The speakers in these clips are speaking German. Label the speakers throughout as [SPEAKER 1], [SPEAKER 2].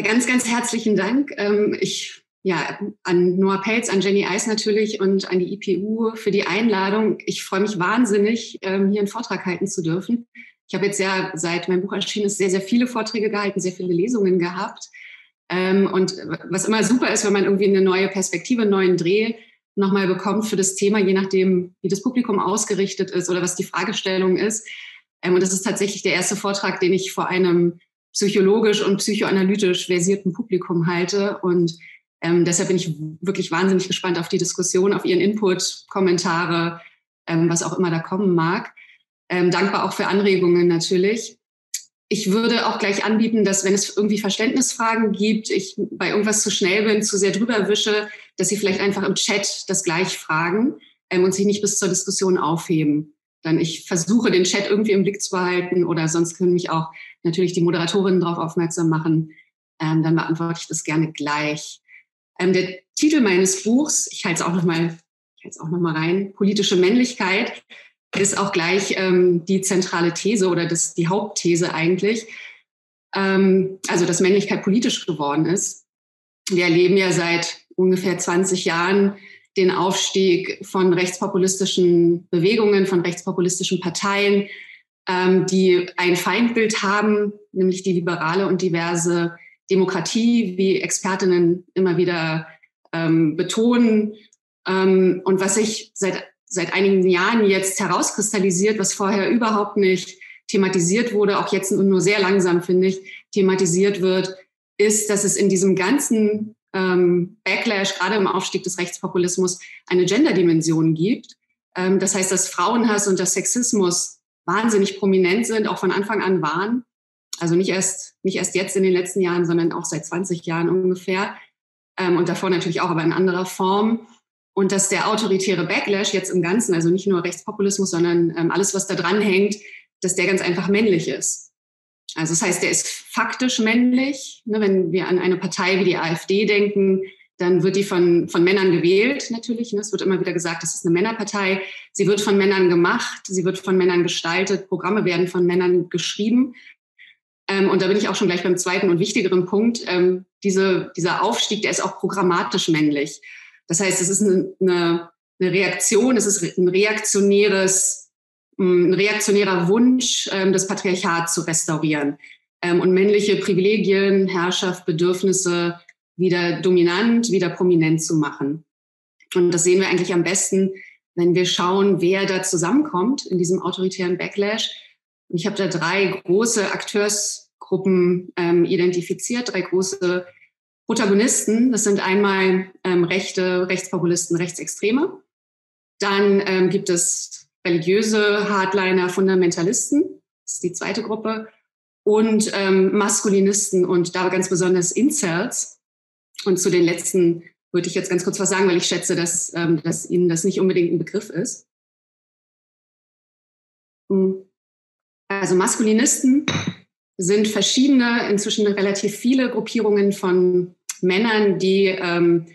[SPEAKER 1] Ja, ganz, ganz herzlichen Dank. Ähm, ich ja, an Noah Pelz, an Jenny Eis natürlich und an die IPU für die Einladung. Ich freue mich wahnsinnig, ähm, hier einen Vortrag halten zu dürfen. Ich habe jetzt ja seit mein Buch erschienen ist sehr, sehr viele Vorträge gehalten, sehr viele Lesungen gehabt. Ähm, und was immer super ist, wenn man irgendwie eine neue Perspektive, einen neuen Dreh nochmal bekommt für das Thema, je nachdem, wie das Publikum ausgerichtet ist oder was die Fragestellung ist. Und das ist tatsächlich der erste Vortrag, den ich vor einem psychologisch und psychoanalytisch versierten Publikum halte. Und ähm, deshalb bin ich wirklich wahnsinnig gespannt auf die Diskussion, auf Ihren Input, Kommentare, ähm, was auch immer da kommen mag. Ähm, dankbar auch für Anregungen natürlich. Ich würde auch gleich anbieten, dass wenn es irgendwie Verständnisfragen gibt, ich bei irgendwas zu schnell bin, zu sehr drüber wische, dass Sie vielleicht einfach im Chat das gleich fragen ähm, und sich nicht bis zur Diskussion aufheben. Dann ich versuche, den Chat irgendwie im Blick zu behalten oder sonst können mich auch natürlich die Moderatorinnen darauf aufmerksam machen. Ähm, dann beantworte ich das gerne gleich. Ähm, der Titel meines Buchs, ich halte es auch nochmal, es auch noch mal rein, politische Männlichkeit, ist auch gleich ähm, die zentrale These oder das, die Hauptthese eigentlich. Ähm, also, dass Männlichkeit politisch geworden ist. Wir erleben ja seit ungefähr 20 Jahren den Aufstieg von rechtspopulistischen Bewegungen, von rechtspopulistischen Parteien, ähm, die ein Feindbild haben, nämlich die liberale und diverse Demokratie, wie Expertinnen immer wieder ähm, betonen. Ähm, und was sich seit, seit einigen Jahren jetzt herauskristallisiert, was vorher überhaupt nicht thematisiert wurde, auch jetzt nur sehr langsam, finde ich, thematisiert wird, ist, dass es in diesem ganzen ähm, Backlash, gerade im Aufstieg des Rechtspopulismus, eine Gender-Dimension gibt. Ähm, das heißt, dass Frauenhass und der Sexismus wahnsinnig prominent sind, auch von Anfang an waren. Also nicht erst, nicht erst jetzt in den letzten Jahren, sondern auch seit 20 Jahren ungefähr. Ähm, und davor natürlich auch, aber in anderer Form. Und dass der autoritäre Backlash jetzt im Ganzen, also nicht nur Rechtspopulismus, sondern ähm, alles, was da dran hängt, dass der ganz einfach männlich ist. Also das heißt, der ist faktisch männlich. Ne, wenn wir an eine Partei wie die AfD denken, dann wird die von, von Männern gewählt, natürlich. Ne? Es wird immer wieder gesagt, das ist eine Männerpartei. Sie wird von Männern gemacht, sie wird von Männern gestaltet, Programme werden von Männern geschrieben. Ähm, und da bin ich auch schon gleich beim zweiten und wichtigeren Punkt. Ähm, diese, dieser Aufstieg, der ist auch programmatisch männlich. Das heißt, es ist eine, eine, eine Reaktion, es ist ein reaktionäres, ein reaktionärer Wunsch, ähm, das Patriarchat zu restaurieren und männliche Privilegien, Herrschaft, Bedürfnisse wieder dominant, wieder prominent zu machen. Und das sehen wir eigentlich am besten, wenn wir schauen, wer da zusammenkommt in diesem autoritären Backlash ich habe da drei große Akteursgruppen ähm, identifiziert, drei große Protagonisten. Das sind einmal ähm, Rechte, Rechtspopulisten, Rechtsextreme. Dann ähm, gibt es religiöse Hardliner, Fundamentalisten. Das ist die zweite Gruppe. Und ähm, Maskulinisten und da ganz besonders Incels. Und zu den letzten würde ich jetzt ganz kurz was sagen, weil ich schätze, dass, ähm, dass Ihnen das nicht unbedingt ein Begriff ist. Hm. Also Maskulinisten sind verschiedene, inzwischen relativ viele Gruppierungen von Männern, die ähm,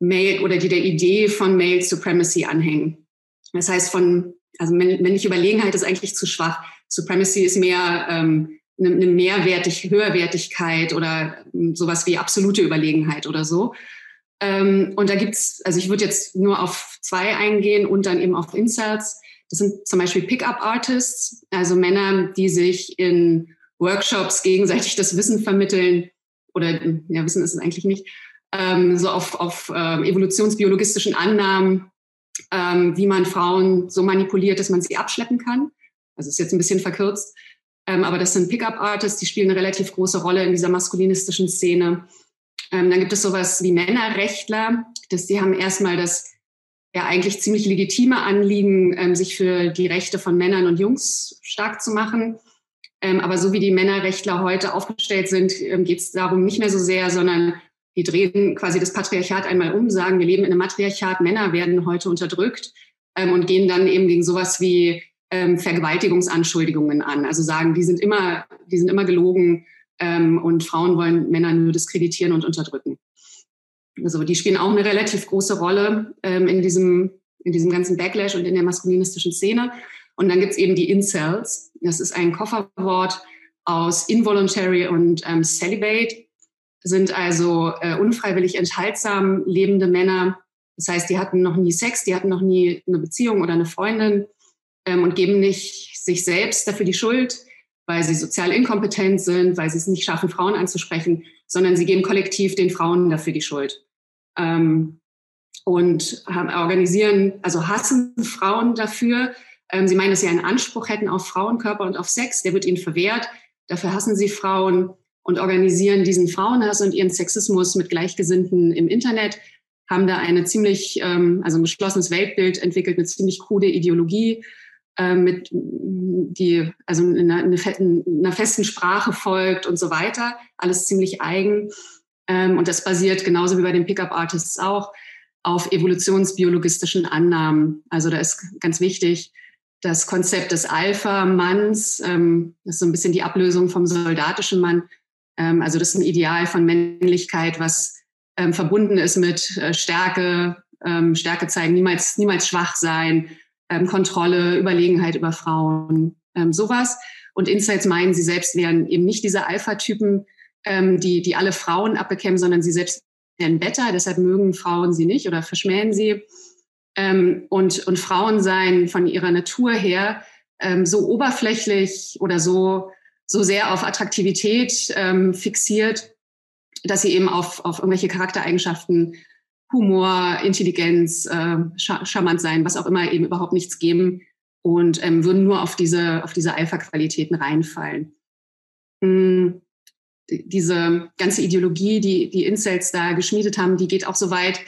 [SPEAKER 1] Male oder die der Idee von Male Supremacy anhängen. Das heißt, von, also männliche Überlegenheit ist eigentlich zu schwach. Supremacy ist mehr ähm, eine, eine Mehrwertig, Höherwertigkeit oder ähm, sowas wie absolute Überlegenheit oder so. Ähm, und da gibt's, also ich würde jetzt nur auf zwei eingehen und dann eben auf Inserts. Das sind zum Beispiel Pickup-Artists, also Männer, die sich in Workshops gegenseitig das Wissen vermitteln oder ja, Wissen ist es eigentlich nicht, ähm, so auf, auf ähm, evolutionsbiologistischen Annahmen, wie man Frauen so manipuliert, dass man sie abschleppen kann. Also ist jetzt ein bisschen verkürzt. Ähm, aber das sind Pickup-Artists, die spielen eine relativ große Rolle in dieser maskulinistischen Szene. Ähm, dann gibt es sowas wie Männerrechtler, dass die haben erstmal das ja eigentlich ziemlich legitime Anliegen, ähm, sich für die Rechte von Männern und Jungs stark zu machen. Ähm, aber so wie die Männerrechtler heute aufgestellt sind, ähm, geht es darum nicht mehr so sehr, sondern die drehen quasi das Patriarchat einmal um, sagen, wir leben in einem Matriarchat, Männer werden heute unterdrückt ähm, und gehen dann eben gegen sowas wie ähm, Vergewaltigungsanschuldigungen an. Also sagen, die sind immer, die sind immer gelogen ähm, und Frauen wollen Männer nur diskreditieren und unterdrücken. Also die spielen auch eine relativ große Rolle ähm, in, diesem, in diesem ganzen Backlash und in der maskulinistischen Szene. Und dann gibt's eben die Incels. Das ist ein Kofferwort aus involuntary und ähm, celibate. sind also äh, unfreiwillig enthaltsam lebende Männer. Das heißt, die hatten noch nie Sex, die hatten noch nie eine Beziehung oder eine Freundin ähm, und geben nicht sich selbst dafür die Schuld, weil sie sozial inkompetent sind, weil sie es nicht schaffen, Frauen anzusprechen, sondern sie geben kollektiv den Frauen dafür die Schuld. Ähm, und haben, organisieren, also hassen Frauen dafür. Ähm, sie meinen, dass sie einen Anspruch hätten auf Frauenkörper und auf Sex, der wird ihnen verwehrt. Dafür hassen sie Frauen und organisieren diesen Frauenhass und ihren Sexismus mit Gleichgesinnten im Internet, haben da eine ziemlich, ähm, also ein geschlossenes Weltbild entwickelt, eine ziemlich krude Ideologie, mit die also in einer, in einer, festen Sprache folgt und so weiter. Alles ziemlich eigen. Ähm, und das basiert genauso wie bei den Pickup-Artists auch auf evolutionsbiologistischen Annahmen. Also da ist ganz wichtig, das Konzept des Alpha-Manns, ähm, das ist so ein bisschen die Ablösung vom soldatischen Mann, ähm, also das ist ein Ideal von Männlichkeit, was verbunden ist mit äh, Stärke, Stärke zeigen, niemals, niemals schwach sein, ähm, Kontrolle, Überlegenheit über Frauen, ähm, sowas. Und Insights meinen, sie selbst wären eben nicht diese Alpha-Typen, ähm, die, die alle Frauen abbekämen, sondern sie selbst wären Beta, deshalb mögen Frauen sie nicht oder verschmähen sie. und, und Frauen seien von ihrer Natur her so oberflächlich oder so so sehr auf Attraktivität ähm, fixiert, dass sie eben auf, auf irgendwelche Charaktereigenschaften, Humor, Intelligenz, äh, charmant sein, was auch immer eben überhaupt nichts geben und ähm, würden nur auf diese, auf diese Alpha-Qualitäten reinfallen. Mhm. Diese ganze Ideologie, die die Incels da geschmiedet haben, die geht auch so weit,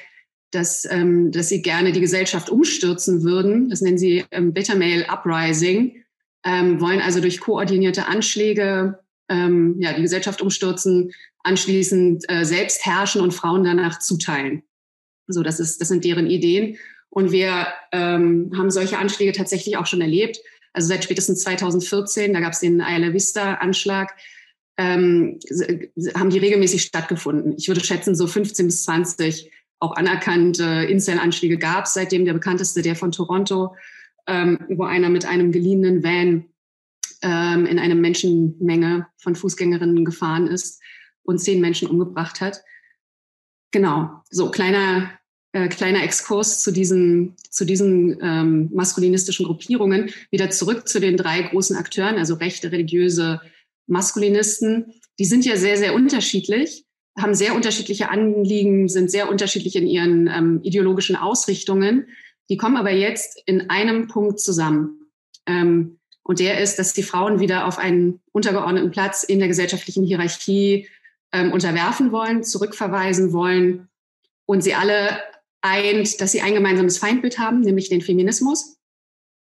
[SPEAKER 1] dass, ähm, dass sie gerne die Gesellschaft umstürzen würden. Das nennen sie ähm, Beta Male Uprising ähm, wollen also durch koordinierte Anschläge ähm, ja, die Gesellschaft umstürzen, anschließend äh, selbst herrschen und Frauen danach zuteilen. So, das, ist, das sind deren Ideen. Und wir ähm, haben solche Anschläge tatsächlich auch schon erlebt. Also seit spätestens 2014, da gab es den Ayala Vista-Anschlag, ähm, haben die regelmäßig stattgefunden. Ich würde schätzen, so 15 bis 20 auch anerkannte Incel-Anschläge gab es, seitdem der bekannteste, der von Toronto, ähm, wo einer mit einem geliehenen Van ähm, in eine Menschenmenge von Fußgängerinnen gefahren ist und zehn Menschen umgebracht hat. Genau, so kleiner äh, kleiner Exkurs zu diesen zu diesen ähm, maskulinistischen Gruppierungen. Wieder zurück zu den drei großen Akteuren, also rechte, religiöse Maskulinisten. Die sind ja sehr sehr unterschiedlich, haben sehr unterschiedliche Anliegen, sind sehr unterschiedlich in ihren ähm, ideologischen Ausrichtungen. Die kommen aber jetzt in einem Punkt zusammen. Ähm, und der ist, dass die Frauen wieder auf einen untergeordneten Platz in der gesellschaftlichen Hierarchie ähm, unterwerfen wollen, zurückverweisen wollen. Und sie alle eint, dass sie ein gemeinsames Feindbild haben, nämlich den Feminismus.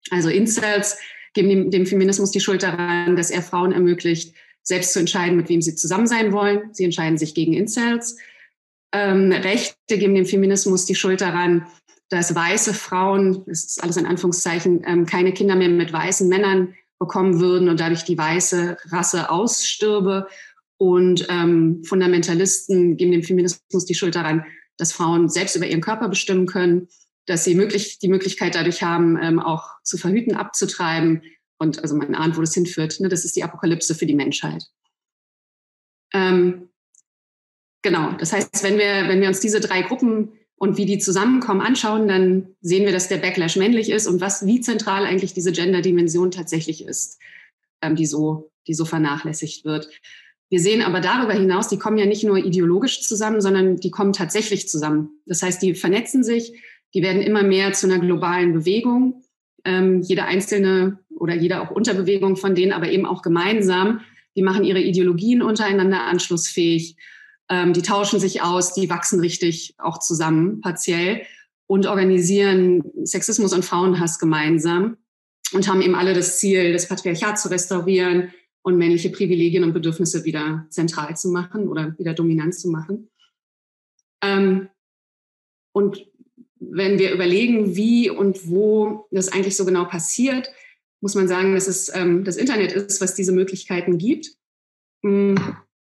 [SPEAKER 1] Also Incels geben dem, dem Feminismus die Schuld daran, dass er Frauen ermöglicht, selbst zu entscheiden, mit wem sie zusammen sein wollen. Sie entscheiden sich gegen Incels. Ähm, Rechte geben dem Feminismus die Schuld daran, dass weiße Frauen, das ist alles in Anführungszeichen, ähm, keine Kinder mehr mit weißen Männern bekommen würden und dadurch die weiße Rasse ausstirbe. Und ähm, Fundamentalisten geben dem Feminismus die Schuld daran, dass Frauen selbst über ihren Körper bestimmen können, dass sie möglich, die Möglichkeit dadurch haben, ähm, auch zu verhüten, abzutreiben. Und also man ahnt, wo das hinführt. Ne? Das ist die Apokalypse für die Menschheit. Ähm, genau, das heißt, wenn wir, wenn wir uns diese drei Gruppen und wie die zusammenkommen anschauen, dann sehen wir, dass der Backlash männlich ist und was, wie zentral eigentlich diese Gender-Dimension tatsächlich ist, ähm, die so, die so vernachlässigt wird. Wir sehen aber darüber hinaus, die kommen ja nicht nur ideologisch zusammen, sondern die kommen tatsächlich zusammen. Das heißt, die vernetzen sich, die werden immer mehr zu einer globalen Bewegung. Ähm, jede einzelne oder jede auch Unterbewegung von denen, aber eben auch gemeinsam. Die machen ihre Ideologien untereinander anschlussfähig ähm, die tauschen sich aus, die wachsen richtig auch zusammen, partiell und organisieren Sexismus und Frauenhass gemeinsam und haben eben alle das Ziel, das Patriarchat zu restaurieren und männliche Privilegien und Bedürfnisse wieder zentral zu machen oder wieder dominant zu machen. Ähm, und wenn wir überlegen, wie und wo das eigentlich so genau passiert, muss man sagen, dass es ähm, das Internet ist, was diese Möglichkeiten gibt. Hm,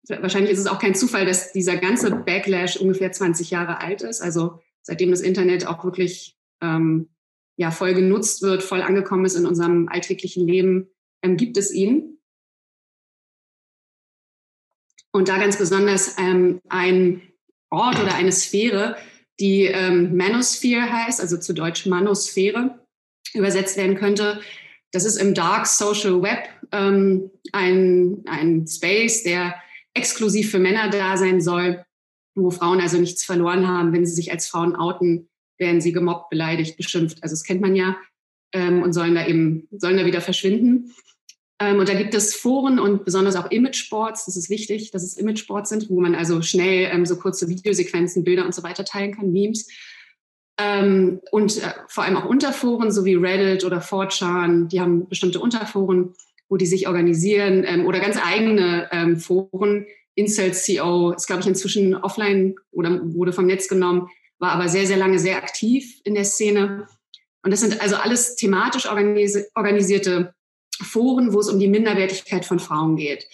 [SPEAKER 1] wahrscheinlich ist es auch kein Zufall, dass dieser ganze Backlash ungefähr 20 Jahre alt ist. Also seitdem das Internet auch wirklich ähm, ja, voll genutzt wird, voll angekommen ist in unserem alltäglichen Leben, ähm, gibt es ihn. Und da ganz besonders ähm, ein Ort oder eine Sphäre, die ähm, Manosphere heißt, also zu Deutsch Manosphäre übersetzt werden könnte. Das ist im Dark Social Web ähm, ein, ein Space, der exklusiv für Männer da sein soll, wo Frauen also nichts verloren haben, wenn sie sich als Frauen outen, werden sie gemobbt, beleidigt, beschimpft. Also das kennt man ja ähm, und sollen da eben sollen da wieder verschwinden. Ähm, und da gibt es Foren und besonders auch Imageboards. Das ist wichtig, dass es Imageboards sind, wo man also schnell ähm, so kurze Videosequenzen, Bilder und so weiter teilen kann, Memes. Ähm, und äh, vor allem auch Unterforen, so wie Reddit oder 4chan, die haben bestimmte Unterforen, wo die sich organisieren ähm, oder ganz eigene ähm, Foren. Incel.co ist, glaube ich, inzwischen offline oder wurde vom Netz genommen, war aber sehr, sehr lange sehr aktiv in der Szene. Und das sind also alles thematisch organisi organisierte Foren, wo es um die Minderwertigkeit von Frauen geht.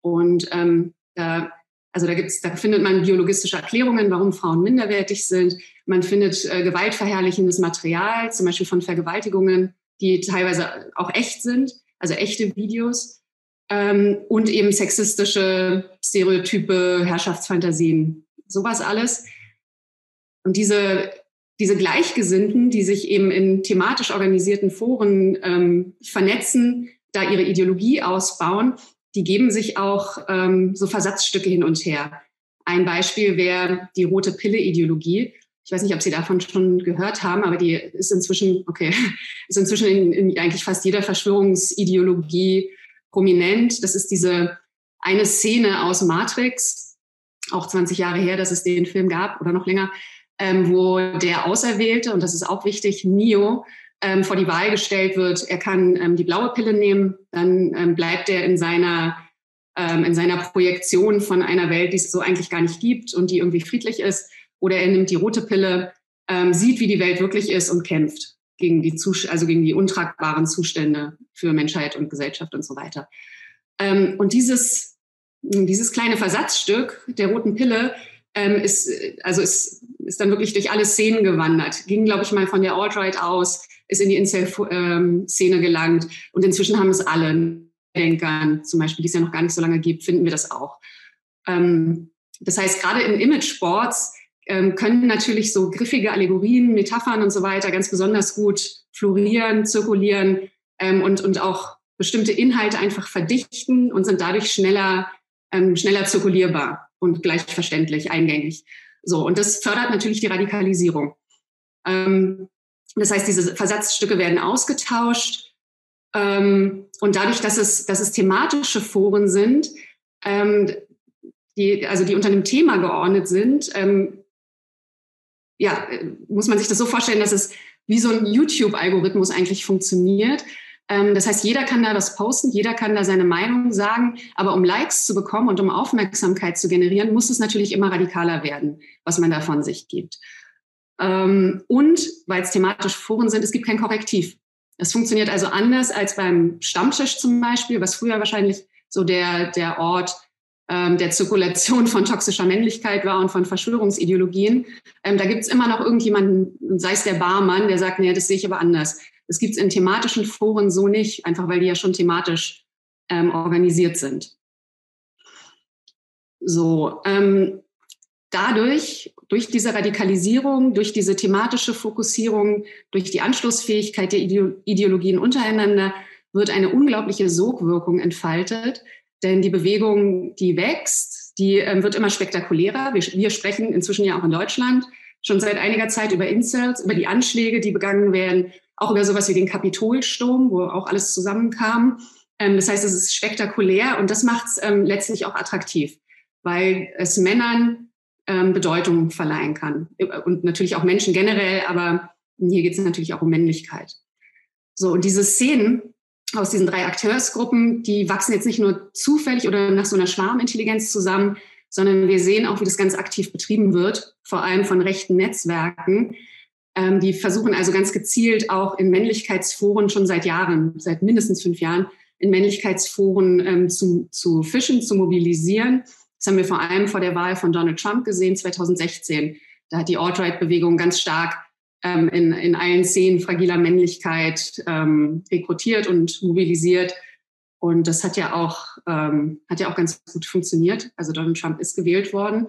[SPEAKER 1] Und ähm, da, also da gibt's, da findet man biologistische Erklärungen, warum Frauen minderwertig sind. Man findet äh, gewaltverherrlichendes Material, zum Beispiel von Vergewaltigungen, die teilweise auch echt sind, also echte Videos. Ähm, und eben sexistische Stereotype, Herrschaftsfantasien, sowas alles. Und diese diese Gleichgesinnten, die sich eben in thematisch organisierten Foren ähm, vernetzen, da ihre Ideologie ausbauen, die geben sich auch ähm, so Versatzstücke hin und her. Ein Beispiel wäre die rote Pille-Ideologie. Ich weiß nicht, ob Sie davon schon gehört haben, aber die ist inzwischen, okay, ist inzwischen in, in eigentlich fast jeder Verschwörungsideologie prominent. Das ist diese eine Szene aus Matrix, auch 20 Jahre her, dass es den Film gab oder noch länger, ähm, wo der Auserwählte, und das ist auch wichtig, Nio, ähm, vor die Wahl gestellt wird, er kann ähm, die blaue Pille nehmen, dann ähm, bleibt er in seiner, ähm, in seiner Projektion von einer Welt, die es so eigentlich gar nicht gibt und die irgendwie friedlich ist, oder er nimmt die rote Pille, ähm, sieht, wie die Welt wirklich ist und kämpft gegen die, Zus also gegen die untragbaren Zustände für Menschheit und Gesellschaft und so weiter. und dieses, dieses kleine Versatzstück der roten Pille ist, also ist, ist dann wirklich durch alle Szenen gewandert. Ging, glaube ich, mal von der Alt-Right aus, ist in die Incel-Szene gelangt. Und inzwischen haben es alle Denkern, zum Beispiel, die es ja noch gar nicht so lange gibt, finden wir das auch. Ähm, das heißt, gerade in Image-Sports ähm, können natürlich so griffige Allegorien, Metaphern und so weiter ganz besonders gut florieren, zirkulieren ähm, und, und auch bestimmte Inhalte einfach verdichten und sind dadurch schneller, ähm, schneller zirkulierbar und gleich verständlich, eingängig. So, und das fördert natürlich die Radikalisierung. Ähm, das heißt, diese Versatzstücke werden ausgetauscht. Ähm, und dadurch, dass es, dass es thematische Foren sind, ähm, die, also die unter einem Thema geordnet sind, ähm, ja, muss man sich das so vorstellen, dass es wie so ein YouTube-Algorithmus eigentlich funktioniert. Ähm, das heißt, jeder kann da was posten, jeder kann da seine Meinung sagen, aber um Likes zu bekommen und um Aufmerksamkeit zu generieren, muss es natürlich immer radikaler werden, was man da von sich gibt. Ähm, und weil es thematisch Foren sind, es gibt kein Korrektiv. Es funktioniert also anders als beim Stammtisch zum Beispiel, was früher wahrscheinlich so der, der Ort ähm, der Zirkulation von toxischer Männlichkeit war und von Verschwörungsideologien. Da gibt es immer noch irgendjemanden, sei es der Barmann, der sagt, nee, das sehe ich aber anders. Das gibt es in thematischen Foren so nicht, einfach weil die ja schon thematisch ähm, organisiert sind. So, ähm, dadurch, durch diese Radikalisierung, durch diese thematische Fokussierung, durch die Anschlussfähigkeit der Ideologien untereinander wird eine unglaubliche Sogwirkung entfaltet. Denn die Bewegung, die wächst, die ähm, wird immer spektakulärer. Wir, wir sprechen inzwischen ja auch in Deutschland schon seit einiger Zeit über Incels, über die Anschläge, die begangen werden, auch über sowas wie den Kapitolsturm, wo auch alles zusammenkam. Ähm, das heißt, es ist spektakulär und das macht es ähm, letztlich auch attraktiv, weil es Männern ähm, Bedeutung verleihen kann. Und natürlich auch Menschen generell, aber hier geht es natürlich auch um Männlichkeit. So, und diese Szenen aus diesen drei Akteursgruppen, die wachsen jetzt nicht nur zufällig oder nach so einer Schwarmintelligenz zusammen, sondern wir sehen auch, wie das ganz aktiv betrieben wird, vor allem von rechten Netzwerken, ähm, die versuchen also ganz gezielt auch in Männlichkeitsforen schon seit Jahren, seit mindestens fünf Jahren, in Männlichkeitsforen ähm, zu, zu fischen, zu mobilisieren. Das haben wir vor allem vor der Wahl von Donald Trump gesehen, 2016. Da hat die Alt-Right-Bewegung ganz stark ähm, in, in allen Szenen fragiler Männlichkeit ähm, rekrutiert und mobilisiert. Und das hat ja auch, ähm, hat ja auch ganz gut funktioniert. Also Donald Trump ist gewählt worden.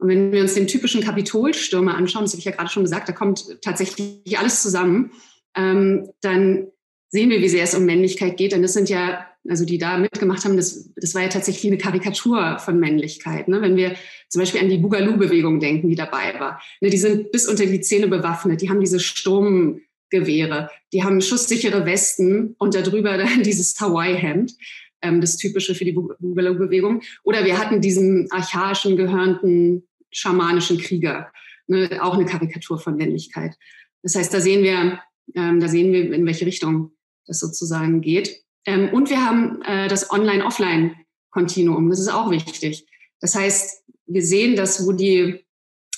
[SPEAKER 1] Und wenn wir uns den typischen Kapitolstürmer anschauen, das habe ich ja gerade schon gesagt, da kommt tatsächlich alles zusammen, ähm, dann sehen wir, wie sehr es um Männlichkeit geht. Denn das sind ja, also die da mitgemacht haben, das, das war ja tatsächlich eine Karikatur von Männlichkeit. Ne? Wenn wir zum Beispiel an die Boogaloo-Bewegung denken, die dabei war. Ne, die sind bis unter die Zähne bewaffnet, die haben diese Sturmgewehre, die haben schusssichere Westen und darüber dann dieses Hawaii-Hemd ähm, das Typische für die Boogaloo-Bewegung. Oder wir hatten diesen archaischen, gehörnten schamanischen Krieger. Ne, auch eine Karikatur von Männlichkeit. Das heißt, da sehen wir, ähm, da sehen wir, in welche Richtung das sozusagen geht. Ähm, und wir haben äh, das Online-Offline-Kontinuum. Das ist auch wichtig. Das heißt, wir sehen, dass wo die,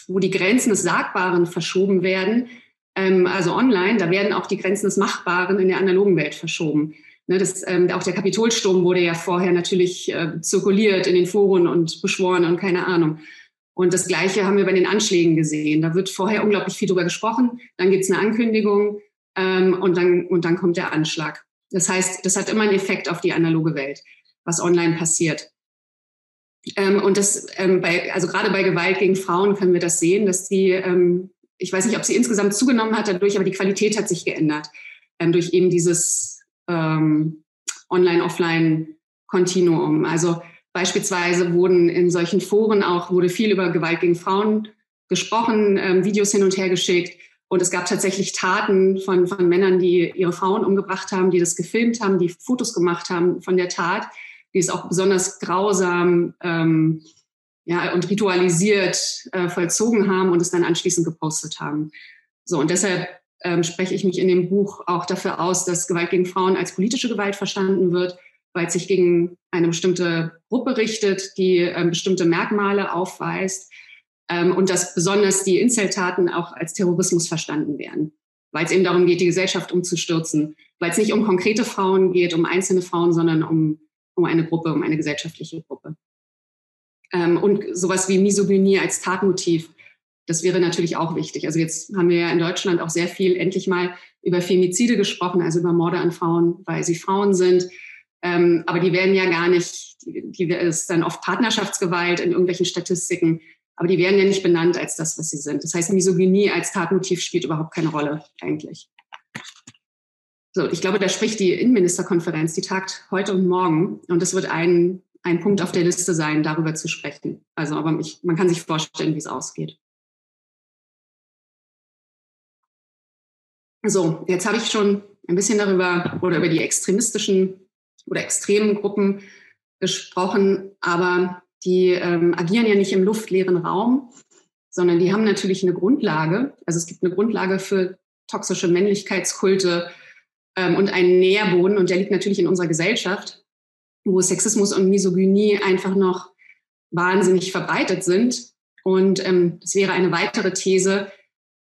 [SPEAKER 1] wo die Grenzen des Sagbaren verschoben werden, ähm, also online, da werden auch die Grenzen des Machbaren in der analogen Welt verschoben. Ne, das, ähm, auch der Kapitolsturm wurde ja vorher natürlich äh, zirkuliert in den Foren und beschworen und keine Ahnung. Und das Gleiche haben wir bei den Anschlägen gesehen. Da wird vorher unglaublich viel drüber gesprochen, dann gibt es eine Ankündigung ähm, und, dann, und dann kommt der Anschlag. Das heißt, das hat immer einen Effekt auf die analoge Welt, was online passiert. Ähm, und das, ähm, bei, also gerade bei Gewalt gegen Frauen können wir das sehen, dass die, ähm, ich weiß nicht, ob sie insgesamt zugenommen hat dadurch, aber die Qualität hat sich geändert ähm, durch eben dieses ähm, Online-Offline-Kontinuum. Also Beispielsweise wurden in solchen Foren auch, wurde viel über Gewalt gegen Frauen gesprochen, ähm, Videos hin und her geschickt. Und es gab tatsächlich Taten von, von Männern, die ihre Frauen umgebracht haben, die das gefilmt haben, die Fotos gemacht haben von der Tat, die es auch besonders grausam ähm, ja, und ritualisiert äh, vollzogen haben und es dann anschließend gepostet haben. So, und deshalb ähm, spreche ich mich in dem Buch auch dafür aus, dass Gewalt gegen Frauen als politische Gewalt verstanden wird, weil es sich gegen eine bestimmte Gruppe richtet, die ähm, bestimmte Merkmale aufweist ähm, und dass besonders die Inzeltaten auch als Terrorismus verstanden werden, weil es eben darum geht, die Gesellschaft umzustürzen, weil es nicht um konkrete Frauen geht, um einzelne Frauen, sondern um, um eine Gruppe, um eine gesellschaftliche Gruppe. Ähm, und sowas wie Misogynie als Tatmotiv, das wäre natürlich auch wichtig. Also jetzt haben wir ja in Deutschland auch sehr viel endlich mal über Femizide gesprochen, also über Morde an Frauen, weil sie Frauen sind. Ähm, aber die werden ja gar nicht, die, die ist dann oft Partnerschaftsgewalt in irgendwelchen Statistiken, aber die werden ja nicht benannt als das, was sie sind. Das heißt, Misogynie als Tatmotiv spielt überhaupt keine Rolle eigentlich. So, ich glaube, da spricht die Innenministerkonferenz, die tagt heute und morgen. Und das wird ein, ein Punkt auf der Liste sein, darüber zu sprechen. Also, aber ich, man kann sich vorstellen, wie es ausgeht. So, jetzt habe ich schon ein bisschen darüber oder über die extremistischen oder extremen Gruppen gesprochen, aber die ähm, agieren ja nicht im luftleeren Raum, sondern die haben natürlich eine Grundlage. Also es gibt eine Grundlage für toxische Männlichkeitskulte ähm, und einen Nährboden und der liegt natürlich in unserer Gesellschaft, wo Sexismus und Misogynie einfach noch wahnsinnig verbreitet sind. Und ähm, wäre eine weitere These,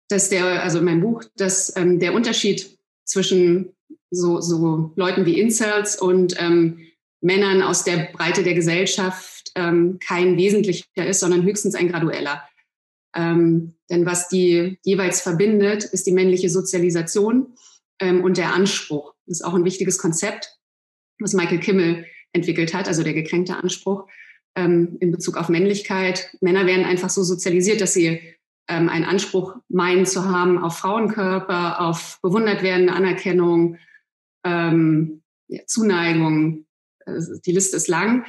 [SPEAKER 1] dass der, also in meinem Buch, dass ähm, der Unterschied zwischen so, so Leuten wie Incels und ähm, Männern aus der Breite der Gesellschaft ähm, kein wesentlicher ist, sondern höchstens ein gradueller. Ähm, denn was die jeweils verbindet, ist die männliche Sozialisation ähm, und der Anspruch. Das ist auch ein wichtiges Konzept, was Michael Kimmel entwickelt hat, also der gekränkte Anspruch ähm, in Bezug auf Männlichkeit. Männer werden einfach so sozialisiert, dass sie ähm, einen Anspruch meinen zu haben auf Frauenkörper, auf bewundert werden, Anerkennung, ähm, ja, Zuneigung. Also die Liste ist lang.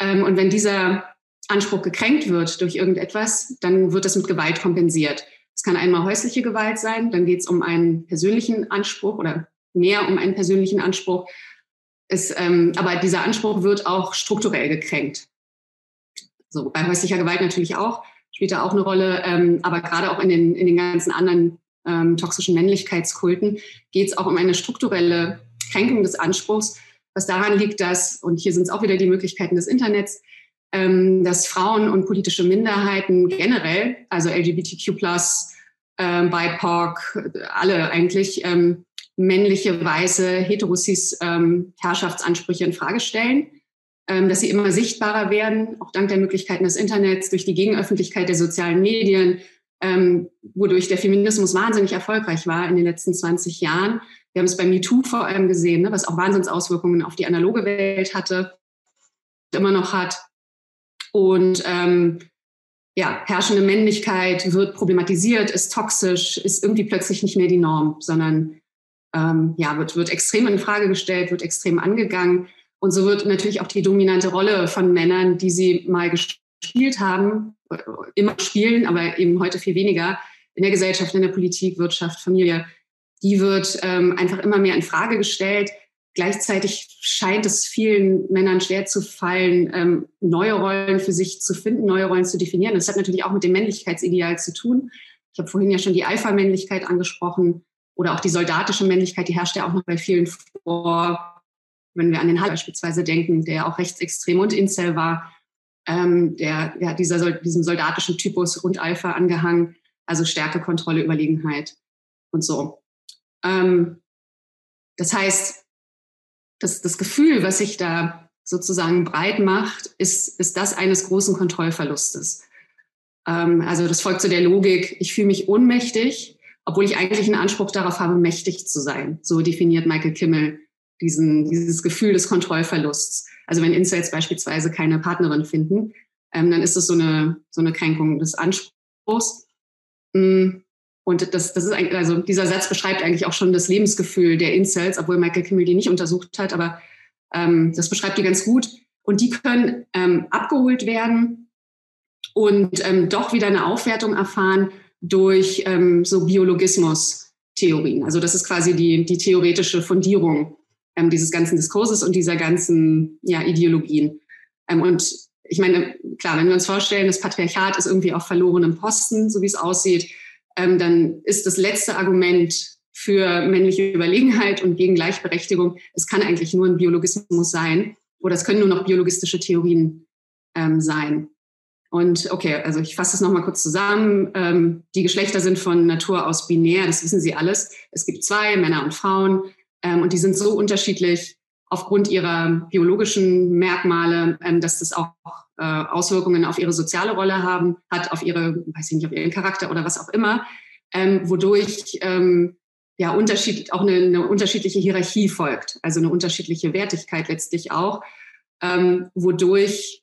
[SPEAKER 1] Ähm, und wenn dieser Anspruch gekränkt wird durch irgendetwas, dann wird das mit Gewalt kompensiert. Es kann einmal häusliche Gewalt sein, dann geht es um einen persönlichen Anspruch oder mehr um einen persönlichen Anspruch. Es, ähm, aber dieser Anspruch wird auch strukturell gekränkt. So, bei häuslicher Gewalt natürlich auch, spielt da auch eine Rolle, ähm, aber gerade auch in den, in den ganzen anderen ähm, toxischen Männlichkeitskulten geht es auch um eine strukturelle Kränkung des Anspruchs, was daran liegt, dass, und hier sind es auch wieder die Möglichkeiten des Internets, ähm, dass Frauen und politische Minderheiten generell, also LGBTQ+, ähm, BIPOC, alle eigentlich ähm, männliche, weiße, heterosis ähm, Herrschaftsansprüche in Frage stellen, dass sie immer sichtbarer werden, auch dank der Möglichkeiten des Internets, durch die Gegenöffentlichkeit der sozialen Medien, ähm, wodurch der Feminismus wahnsinnig erfolgreich war in den letzten 20 Jahren, Wir haben es bei MeToo vor allem gesehen, ne, was auch Wahnsinnsauswirkungen auf die analoge Welt hatte, immer noch hat. Und ähm, ja, herrschende Männlichkeit wird problematisiert, ist toxisch, ist irgendwie plötzlich nicht mehr die Norm, sondern ähm, ja, wird, wird extrem in Frage gestellt, wird extrem angegangen. Und so wird natürlich auch die dominante Rolle von Männern, die sie mal gespielt haben, immer spielen, aber eben heute viel weniger, in der Gesellschaft, in der Politik, Wirtschaft, Familie, die wird ähm, einfach immer mehr in Frage gestellt. Gleichzeitig scheint es vielen Männern schwer zu fallen, ähm, neue Rollen für sich zu finden, neue Rollen zu definieren. Das hat natürlich auch mit dem Männlichkeitsideal zu tun. Ich habe vorhin ja schon die Alpha-Männlichkeit angesprochen oder auch die soldatische Männlichkeit, die herrscht ja auch noch bei vielen vor, wenn wir an den Hall beispielsweise denken, der auch rechtsextrem und Incel war, ähm, der ja, dieser, diesem soldatischen Typus und Alpha angehangen, also Stärke, Kontrolle, Überlegenheit und so. Ähm, das heißt, das, das Gefühl, was sich da sozusagen breit macht, ist, ist das eines großen Kontrollverlustes. Ähm, also das folgt zu der Logik, ich fühle mich ohnmächtig, obwohl ich eigentlich einen Anspruch darauf habe, mächtig zu sein. So definiert Michael Kimmel diesen, dieses Gefühl des Kontrollverlusts. Also wenn Incels beispielsweise keine Partnerin finden, ähm, dann ist das so eine, so eine Kränkung des Anspruchs. Mm, und das, das ist eigentlich, also dieser Satz beschreibt eigentlich auch schon das Lebensgefühl der Incels, obwohl Michael Kimmel die nicht untersucht hat, aber ähm, das beschreibt die ganz gut. Und die können ähm, abgeholt werden und ähm, doch wieder eine Aufwertung erfahren durch ähm, so Biologismus-Theorien. Also das ist quasi die, die theoretische Fundierung ähm, dieses ganzen Diskurses und dieser ganzen ja, Ideologien. Ähm, und ich meine, klar, wenn wir uns vorstellen, das Patriarchat ist irgendwie auf verlorenem Posten, so wie es aussieht, ähm, dann ist das letzte Argument für männliche Überlegenheit und gegen Gleichberechtigung, es kann eigentlich nur ein Biologismus sein oder es können nur noch biologistische Theorien ähm, sein. Und okay, also ich fasse es nochmal kurz zusammen. Ähm, die Geschlechter sind von Natur aus binär, das wissen Sie alles. Es gibt zwei, Männer und Frauen, ähm, und die sind so unterschiedlich aufgrund ihrer biologischen Merkmale, ähm, dass das auch äh, Auswirkungen auf ihre soziale Rolle haben, hat auf ihre, weiß ich nicht, auf ihren Charakter oder was auch immer, ähm, wodurch ähm, ja unterschied, auch eine, eine unterschiedliche Hierarchie folgt, also eine unterschiedliche Wertigkeit letztlich auch, ähm, wodurch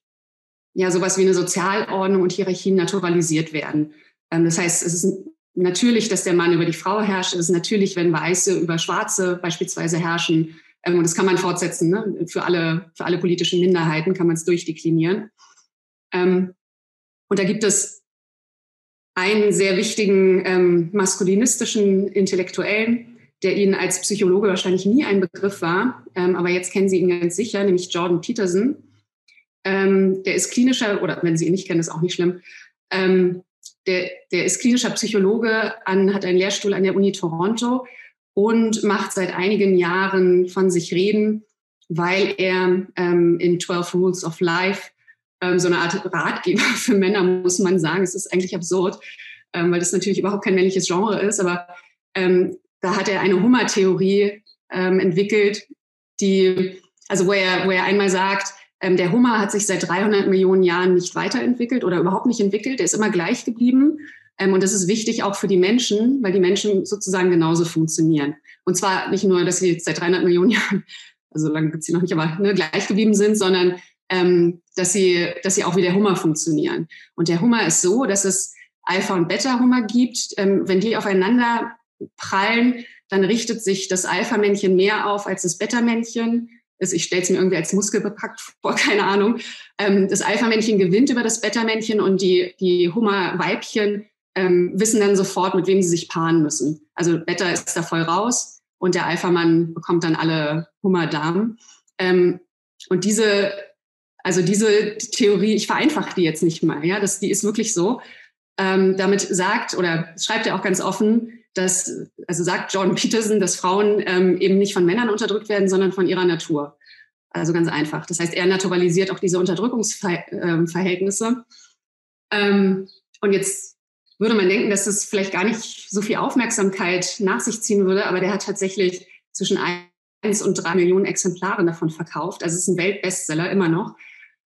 [SPEAKER 1] ja sowas wie eine Sozialordnung und Hierarchien naturalisiert werden. Ähm, das heißt, es ist natürlich, dass der Mann über die Frau herrscht. Ist natürlich, wenn Weiße über Schwarze beispielsweise herrschen. Ähm, und das kann man fortsetzen. Ne? Für, alle, für alle politischen Minderheiten kann man es durchdeklinieren. Ähm, und da gibt es einen sehr wichtigen ähm, maskulinistischen Intellektuellen, der Ihnen als Psychologe wahrscheinlich nie ein Begriff war, ähm, aber jetzt kennen Sie ihn ganz sicher, nämlich Jordan Peterson. Ähm, der ist klinischer, oder wenn Sie ihn nicht kennen, ist auch nicht schlimm. Ähm, der, der ist klinischer Psychologe, an, hat einen Lehrstuhl an der Uni Toronto und macht seit einigen Jahren von sich reden, weil er ähm, in 12 Rules of Life ähm, so eine Art Ratgeber für Männer, muss man sagen. Es ist eigentlich absurd, ähm, weil das natürlich überhaupt kein männliches Genre ist, aber ähm, da hat er eine Hummertheorie ähm, entwickelt, die, also wo er, wo er einmal sagt, ähm, der Hummer hat sich seit 300 Millionen Jahren nicht weiterentwickelt oder überhaupt nicht entwickelt. Der ist immer gleich geblieben. Ähm, und das ist wichtig auch für die Menschen, weil die Menschen sozusagen genauso funktionieren. Und zwar nicht nur, dass sie jetzt seit 300 Millionen Jahren, also lange gibt es sie noch nicht, aber ne, gleich geblieben sind, sondern ähm, dass, sie, dass sie auch wie der Hummer funktionieren. Und der Hummer ist so, dass es Alpha- und Beta-Hummer gibt. Ähm, wenn die aufeinander prallen, dann richtet sich das Alpha-Männchen mehr auf als das Beta-Männchen ist, ich stelle es mir irgendwie als muskelbepackt vor, keine Ahnung. Ähm, das Alpha-Männchen gewinnt über das Beta-Männchen und die, die Hummer-Weibchen ähm, wissen dann sofort, mit wem sie sich paaren müssen. Also Beta ist da voll raus und der Alpha-Mann bekommt dann alle Hummerdamen. Ähm, und diese, also diese Theorie, ich vereinfache die jetzt nicht mal, ja, das, die ist wirklich so. Ähm, damit sagt oder schreibt er auch ganz offen, dass, also sagt Jordan Peterson, dass Frauen ähm, eben nicht von Männern unterdrückt werden, sondern von ihrer Natur. Also ganz einfach. Das heißt, er naturalisiert auch diese Unterdrückungsverhältnisse. Ähm, und jetzt würde man denken, dass es vielleicht gar nicht so viel Aufmerksamkeit nach sich ziehen würde, aber der hat tatsächlich zwischen eins und drei Millionen Exemplare davon verkauft. Also es ist ein Weltbestseller immer noch.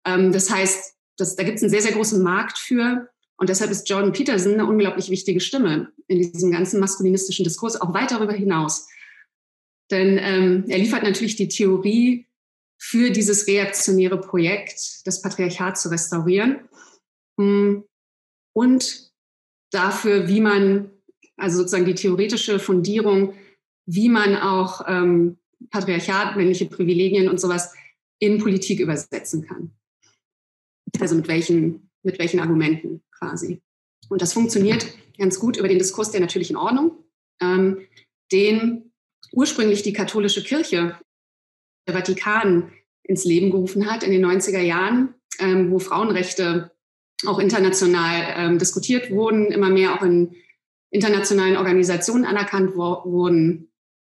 [SPEAKER 1] Ähm, das heißt, das, da gibt es einen sehr, sehr großen Markt für. Und deshalb ist Jordan Peterson eine unglaublich wichtige Stimme in diesem ganzen maskulinistischen Diskurs, auch weit darüber hinaus. denn ähm, er liefert natürlich die Theorie für dieses reaktionäre Projekt, das Patriarchat zu restaurieren hm, und dafür, wie man, also sozusagen die theoretische Fundierung, wie man auch ähm, Patriarchat, männliche Privilegien und sowas in Politik übersetzen kann. Also mit welchen, mit welchen Argumenten quasi. Und das funktioniert ganz gut über den Diskurs der natürlichen Ordnung, ähm, den ursprünglich die katholische Kirche, der Vatikan, ins Leben gerufen hat in den 90er Jahren, ähm, wo Frauenrechte auch international ähm, diskutiert wurden, immer mehr auch in internationalen Organisationen anerkannt wurden,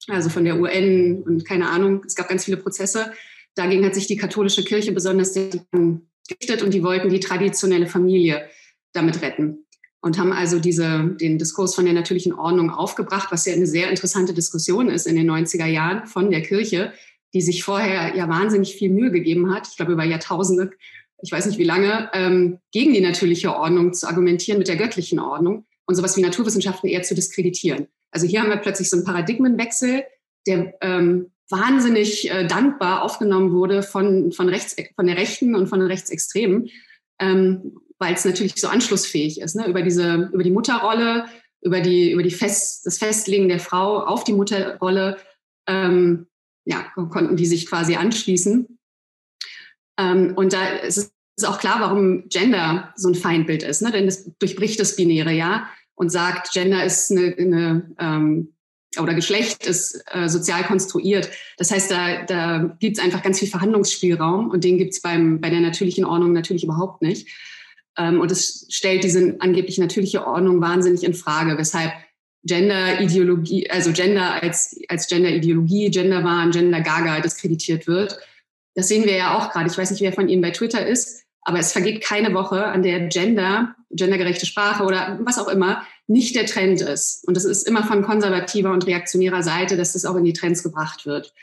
[SPEAKER 1] also von der UN und keine Ahnung, es gab ganz viele Prozesse. Dagegen hat sich die katholische Kirche besonders gerichtet und die wollten die traditionelle Familie damit retten und haben also diese, den Diskurs von der natürlichen Ordnung aufgebracht, was ja eine sehr interessante Diskussion ist in den 90er Jahren von der Kirche, die sich vorher ja wahnsinnig viel Mühe gegeben hat, ich glaube über Jahrtausende, ich weiß nicht wie lange, ähm, gegen die natürliche Ordnung zu argumentieren mit der göttlichen Ordnung und sowas wie Naturwissenschaften eher zu diskreditieren. Also hier haben wir plötzlich so einen Paradigmenwechsel, der ähm, wahnsinnig äh, dankbar aufgenommen wurde von, von, rechts, von der Rechten und von den Rechtsextremen. Ähm, weil es natürlich so anschlussfähig ist, ne? über diese, über die Mutterrolle, über die, über die Fest, das Festlegen der Frau auf die Mutterrolle, ähm, ja, konnten die sich quasi anschließen. Ähm, und da ist es auch klar, warum Gender so ein Feindbild ist, ne? denn es durchbricht das Binäre, ja, und sagt, Gender ist eine, eine ähm, oder Geschlecht ist äh, sozial konstruiert. Das heißt, da, da gibt es einfach ganz viel Verhandlungsspielraum und den gibt es bei der natürlichen Ordnung natürlich überhaupt nicht. Ähm, und es stellt diese angeblich natürliche Ordnung wahnsinnig in Frage, weshalb Gender-Ideologie, also Gender als, als Gender-Ideologie, Gender-Wahn, Gender-Gaga diskreditiert wird. Das sehen wir ja auch gerade. Ich weiß nicht, wer von Ihnen bei Twitter ist, aber es vergeht keine Woche, an der Gender, gendergerechte Sprache oder was auch immer nicht der Trend ist. Und es ist immer von konservativer und reaktionärer Seite, dass das auch in die Trends gebracht wird.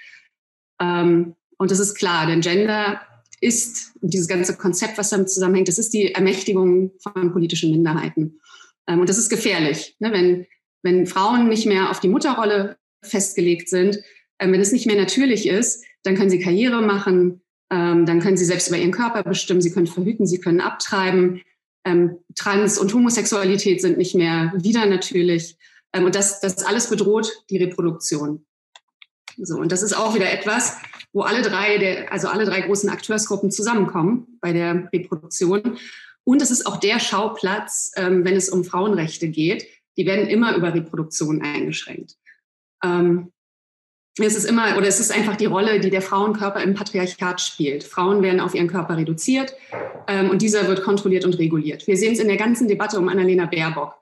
[SPEAKER 1] Ähm, und das ist klar, denn Gender ist dieses ganze Konzept, was damit zusammenhängt, das ist die Ermächtigung von politischen Minderheiten. Ähm, und das ist gefährlich, ne? wenn, wenn Frauen nicht mehr auf die Mutterrolle festgelegt sind, ähm, wenn es nicht mehr natürlich ist, dann können sie Karriere machen, ähm, dann können sie selbst über ihren Körper bestimmen, sie können verhüten, sie können abtreiben. Trans- und Homosexualität sind nicht mehr wieder natürlich. und das, das alles bedroht die Reproduktion. So, und das ist auch wieder etwas, wo alle drei, der, also alle drei großen Akteursgruppen zusammenkommen bei der Reproduktion. Und es ist auch der Schauplatz, ähm, wenn es um Frauenrechte geht. Die werden immer über Reproduktion eingeschränkt. Ähm, es ist immer, oder es ist einfach die Rolle, die der Frauenkörper im Patriarchat spielt. Frauen werden auf ihren Körper reduziert ähm, und dieser wird kontrolliert und reguliert. Wir sehen es in der ganzen Debatte um Annalena Baerbock.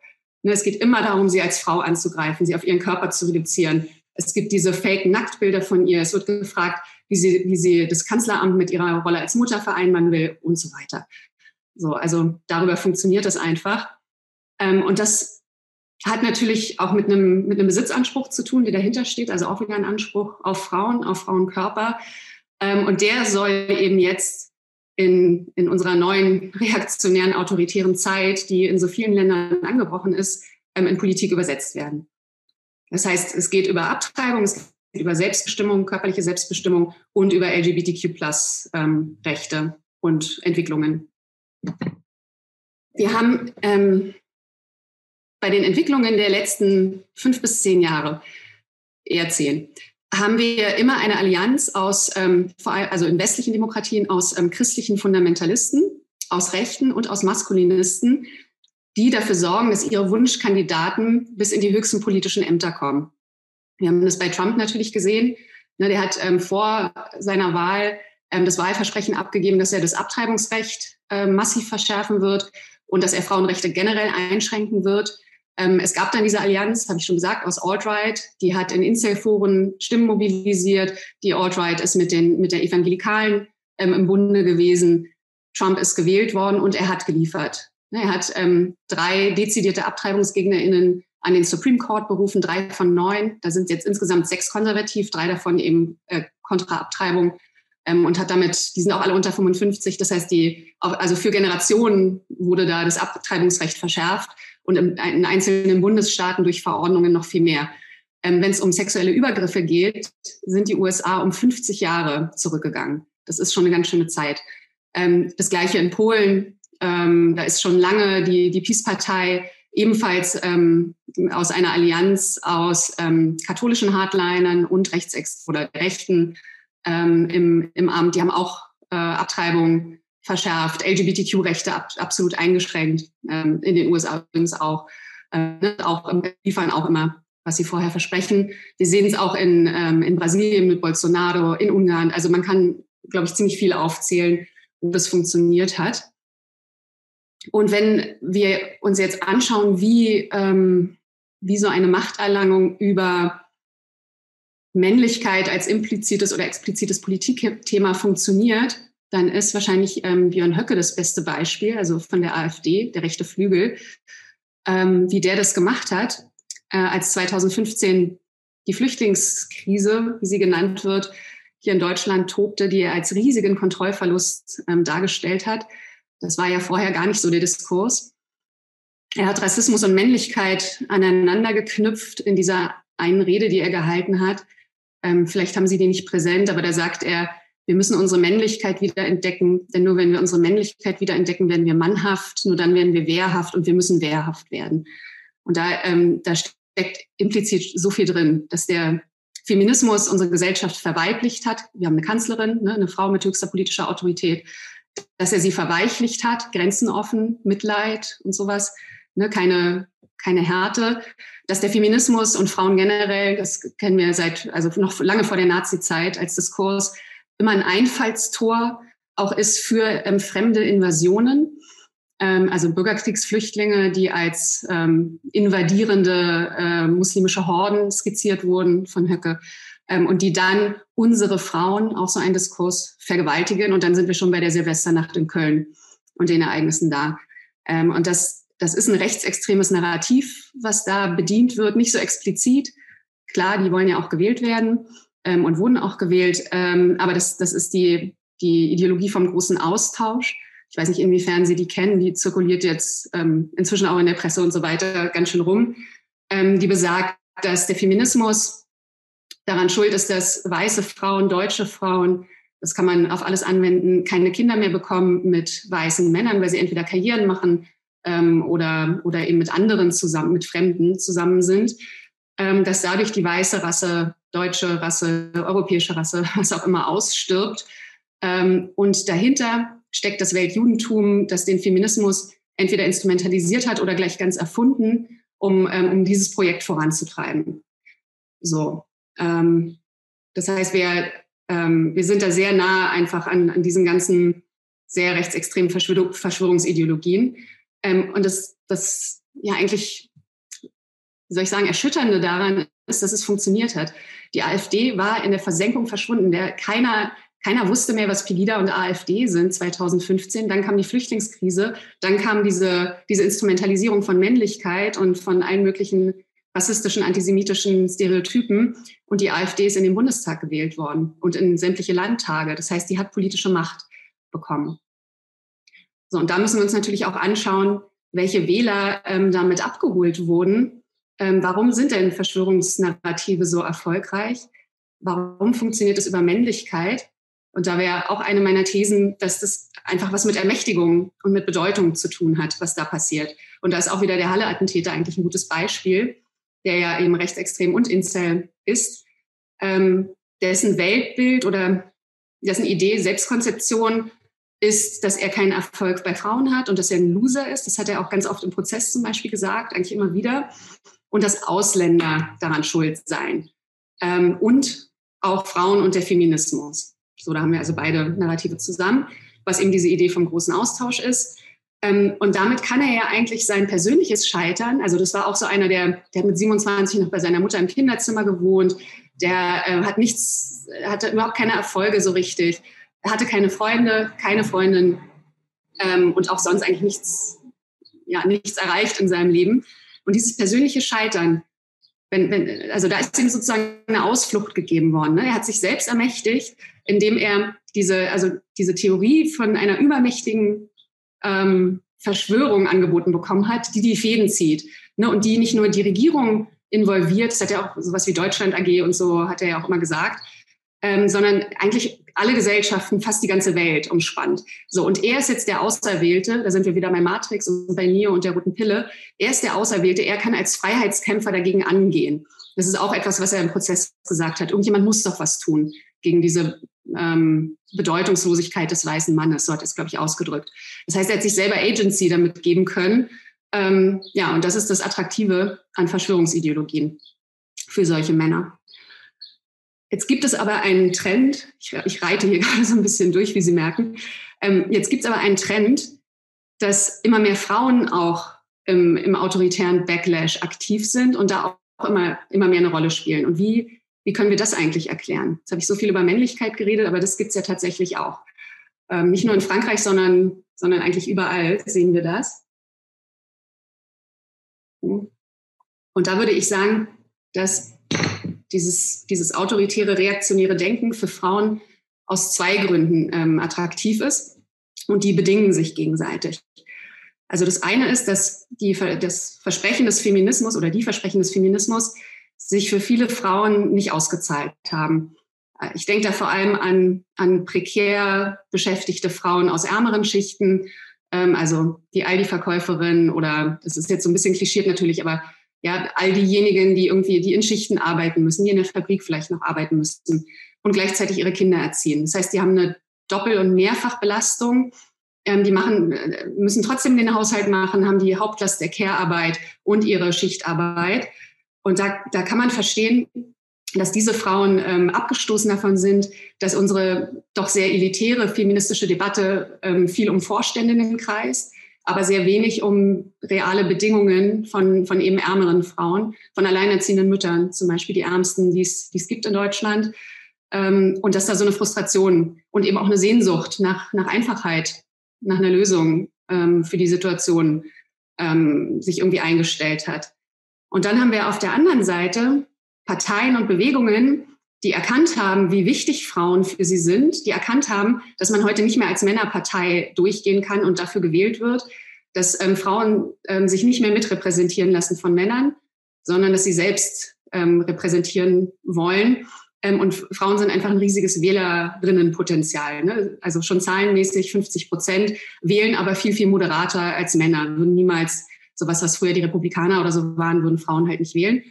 [SPEAKER 1] Ne, es geht immer darum, sie als Frau anzugreifen, sie auf ihren Körper zu reduzieren. Es gibt diese Fake-Nacktbilder von ihr. Es wird gefragt, wie sie, wie sie das Kanzleramt mit ihrer Rolle als Mutter vereinbaren will und so weiter. So, also darüber funktioniert das einfach. Ähm, und das hat natürlich auch mit einem, mit einem Besitzanspruch zu tun, der dahinter steht, also auch wieder ein Anspruch auf Frauen, auf Frauenkörper. Ähm, und der soll eben jetzt in, in unserer neuen reaktionären, autoritären Zeit, die in so vielen Ländern angebrochen ist, ähm, in Politik übersetzt werden. Das heißt, es geht über Abtreibung, es über Selbstbestimmung, körperliche Selbstbestimmung und über LGBTQ-Plus-Rechte ähm, und Entwicklungen. Wir haben ähm, bei den Entwicklungen der letzten fünf bis zehn Jahre, eher zehn, haben wir immer eine Allianz aus, ähm, vor allem, also in westlichen Demokratien, aus ähm, christlichen Fundamentalisten, aus Rechten und aus Maskulinisten, die dafür sorgen, dass ihre Wunschkandidaten bis in die höchsten politischen Ämter kommen. Wir haben das bei Trump natürlich gesehen. Ne, der hat ähm, vor seiner Wahl ähm, das Wahlversprechen abgegeben, dass er das Abtreibungsrecht äh, massiv verschärfen wird und dass er Frauenrechte generell einschränken wird. Ähm, es gab dann diese Allianz, habe ich schon gesagt, aus Alt-Right. Die hat in Incel-Foren Stimmen mobilisiert. Die Alt-Right ist mit, den, mit der Evangelikalen ähm, im Bunde gewesen. Trump ist gewählt worden und er hat geliefert. Ne, er hat ähm, drei dezidierte AbtreibungsgegnerInnen an den Supreme Court berufen, drei von neun. Da sind jetzt insgesamt sechs konservativ, drei davon eben äh, kontra Abtreibung. Ähm, und hat damit, die sind auch alle unter 55. Das heißt, die, also für Generationen wurde da das Abtreibungsrecht verschärft und in, in einzelnen Bundesstaaten durch Verordnungen noch viel mehr. Ähm, Wenn es um sexuelle Übergriffe geht, sind die USA um 50 Jahre zurückgegangen. Das ist schon eine ganz schöne Zeit. Ähm, das gleiche in Polen. Ähm, da ist schon lange die, die Peace-Partei ebenfalls ähm, aus einer Allianz aus ähm, katholischen Hardlinern und Rechtsex oder Rechten ähm, im, im Amt. Die haben auch äh, Abtreibung verschärft, LGBTQ-Rechte ab, absolut eingeschränkt, ähm, in den USA übrigens auch. Äh, auch liefern auch immer, was sie vorher versprechen. Wir sehen es auch in, ähm, in Brasilien mit Bolsonaro, in Ungarn. Also man kann, glaube ich, ziemlich viel aufzählen, wo das funktioniert hat. Und wenn wir uns jetzt anschauen, wie, ähm, wie so eine Machterlangung über Männlichkeit als implizites oder explizites Politikthema funktioniert, dann ist wahrscheinlich ähm, Björn Höcke das beste Beispiel, also von der AfD, der rechte Flügel, ähm, wie der das gemacht hat, äh, als 2015 die Flüchtlingskrise, wie sie genannt wird, hier in Deutschland tobte, die er als riesigen Kontrollverlust ähm, dargestellt hat. Das war ja vorher gar nicht so der Diskurs. Er hat Rassismus und Männlichkeit aneinander geknüpft in dieser einen Rede, die er gehalten hat. Ähm, vielleicht haben Sie die nicht präsent, aber da sagt er, wir müssen unsere Männlichkeit wieder entdecken, denn nur wenn wir unsere Männlichkeit wieder entdecken, werden wir mannhaft, nur dann werden wir wehrhaft und wir müssen wehrhaft werden. Und da, ähm, da steckt implizit so viel drin, dass der Feminismus unsere Gesellschaft verweiblicht hat. Wir haben eine Kanzlerin, ne, eine Frau mit höchster politischer Autorität, dass er sie verweichlicht hat, Grenzen offen, Mitleid und sowas, ne, keine, keine Härte, dass der Feminismus und Frauen generell, das kennen wir seit, also noch lange vor der Nazi-Zeit als Diskurs, immer ein Einfallstor auch ist für ähm, fremde Invasionen, ähm, also Bürgerkriegsflüchtlinge, die als ähm, invadierende äh, muslimische Horden skizziert wurden von Höcke ähm, und die dann unsere Frauen, auch so ein Diskurs, vergewaltigen. Und dann sind wir schon bei der Silvesternacht in Köln und den Ereignissen da. Ähm, und das, das ist ein rechtsextremes Narrativ, was da bedient wird, nicht so explizit. Klar, die wollen ja auch gewählt werden ähm, und wurden auch gewählt, ähm, aber das, das ist die, die Ideologie vom großen Austausch. Ich weiß nicht, inwiefern Sie die kennen, die zirkuliert jetzt ähm, inzwischen auch in der Presse und so weiter ganz schön rum. Ähm, die besagt, dass der Feminismus daran schuld ist, dass weiße Frauen, deutsche Frauen, das kann man auf alles anwenden, keine Kinder mehr bekommen mit weißen Männern, weil sie entweder Karrieren machen ähm, oder, oder eben mit anderen zusammen, mit Fremden zusammen sind, ähm, dass dadurch die weiße Rasse, deutsche Rasse, europäische Rasse, was auch immer ausstirbt. Ähm, und dahinter steckt das Weltjudentum, das den Feminismus entweder instrumentalisiert hat oder gleich ganz erfunden, um, ähm, um dieses Projekt voranzutreiben. So. Ähm, das heißt, wir, ähm, wir sind da sehr nah einfach an, an diesen ganzen sehr rechtsextremen Verschwörung, Verschwörungsideologien. Ähm, und das, das ja eigentlich, wie soll ich sagen, erschütternde daran ist, dass es funktioniert hat. Die AfD war in der Versenkung verschwunden. Der, keiner, keiner wusste mehr, was Pegida und AfD sind 2015. Dann kam die Flüchtlingskrise. Dann kam diese, diese Instrumentalisierung von Männlichkeit und von allen möglichen rassistischen, antisemitischen Stereotypen. Und die AfD ist in den Bundestag gewählt worden und in sämtliche Landtage. Das heißt, die hat politische Macht bekommen. So, und da müssen wir uns natürlich auch anschauen, welche Wähler ähm, damit abgeholt wurden. Ähm, warum sind denn Verschwörungsnarrative so erfolgreich? Warum funktioniert es über Männlichkeit? Und da wäre auch eine meiner Thesen, dass das einfach was mit Ermächtigung und mit Bedeutung zu tun hat, was da passiert. Und da ist auch wieder der Halle-Attentäter eigentlich ein gutes Beispiel der ja eben rechtsextrem und Incel ist, ähm, dessen Weltbild oder dessen Idee, Selbstkonzeption ist, dass er keinen Erfolg bei Frauen hat und dass er ein Loser ist. Das hat er auch ganz oft im Prozess zum Beispiel gesagt, eigentlich immer wieder. Und dass Ausländer daran schuld seien. Ähm, und auch Frauen und der Feminismus. So, da haben wir also beide Narrative zusammen, was eben diese Idee vom großen Austausch ist. Ähm, und damit kann er ja eigentlich sein persönliches Scheitern, also das war auch so einer, der, der hat mit 27 noch bei seiner Mutter im Kinderzimmer gewohnt, der äh, hat nichts, hatte überhaupt keine Erfolge so richtig, hatte keine Freunde, keine Freundin ähm, und auch sonst eigentlich nichts, ja, nichts erreicht in seinem Leben. Und dieses persönliche Scheitern, wenn, wenn, also da ist ihm sozusagen eine Ausflucht gegeben worden. Ne? Er hat sich selbst ermächtigt, indem er diese, also diese Theorie von einer übermächtigen ähm, Verschwörung angeboten bekommen hat, die die Fäden zieht. Ne, und die nicht nur die Regierung involviert. Das hat ja auch sowas wie Deutschland AG und so, hat er ja auch immer gesagt. Ähm, sondern eigentlich alle Gesellschaften, fast die ganze Welt umspannt. So, und er ist jetzt der Auserwählte, da sind wir wieder bei Matrix und bei Neo und der roten Pille. Er ist der Auserwählte, er kann als Freiheitskämpfer dagegen angehen. Das ist auch etwas, was er im Prozess gesagt hat. Irgendjemand muss doch was tun gegen diese ähm, Bedeutungslosigkeit des weißen Mannes, so hat es, glaube ich, ausgedrückt. Das heißt, er hat sich selber Agency damit geben können. Ähm, ja, und das ist das Attraktive an Verschwörungsideologien für solche Männer. Jetzt gibt es aber einen Trend, ich, ich reite hier gerade so ein bisschen durch, wie Sie merken. Ähm, jetzt gibt es aber einen Trend, dass immer mehr Frauen auch im, im autoritären Backlash aktiv sind und da auch immer, immer mehr eine Rolle spielen. Und wie wie können wir das eigentlich erklären? Jetzt habe ich so viel über Männlichkeit geredet, aber das gibt es ja tatsächlich auch. Ähm, nicht nur in Frankreich, sondern, sondern eigentlich überall sehen wir das. Und da würde ich sagen, dass dieses, dieses autoritäre, reaktionäre Denken für Frauen aus zwei Gründen ähm, attraktiv ist und die bedingen sich gegenseitig. Also das eine ist, dass die, das Versprechen des Feminismus oder die Versprechen des Feminismus sich für viele Frauen nicht ausgezahlt haben. Ich denke da vor allem an, an prekär beschäftigte Frauen aus ärmeren Schichten, ähm, also die Aldi-Verkäuferin oder, das ist jetzt so ein bisschen klischiert natürlich, aber ja, all diejenigen, die irgendwie, die in Schichten arbeiten müssen, die in der Fabrik vielleicht noch arbeiten müssen und gleichzeitig ihre Kinder erziehen. Das heißt, die haben eine Doppel- und Mehrfachbelastung. Ähm, die machen, äh, müssen trotzdem den Haushalt machen, haben die Hauptlast der Care-Arbeit und ihre Schichtarbeit. Und da, da kann man verstehen, dass diese Frauen ähm, abgestoßen davon sind, dass unsere doch sehr elitäre feministische Debatte ähm, viel um Vorständinnen kreist, aber sehr wenig um reale Bedingungen von, von eben ärmeren Frauen, von alleinerziehenden Müttern, zum Beispiel die ärmsten, die es gibt in Deutschland. Ähm, und dass da so eine Frustration und eben auch eine Sehnsucht nach, nach Einfachheit, nach einer Lösung ähm, für die Situation ähm, sich irgendwie eingestellt hat. Und dann haben wir auf der anderen Seite Parteien und Bewegungen, die erkannt haben, wie wichtig Frauen für sie sind, die erkannt haben, dass man heute nicht mehr als Männerpartei durchgehen kann und dafür gewählt wird, dass ähm, Frauen ähm, sich nicht mehr mitrepräsentieren lassen von Männern, sondern dass sie selbst ähm, repräsentieren wollen. Ähm, und Frauen sind einfach ein riesiges Wählerinnenpotenzial. Ne? Also schon zahlenmäßig 50 Prozent wählen aber viel, viel moderater als Männer, würden niemals sowas, was früher die Republikaner oder so waren, würden Frauen halt nicht wählen.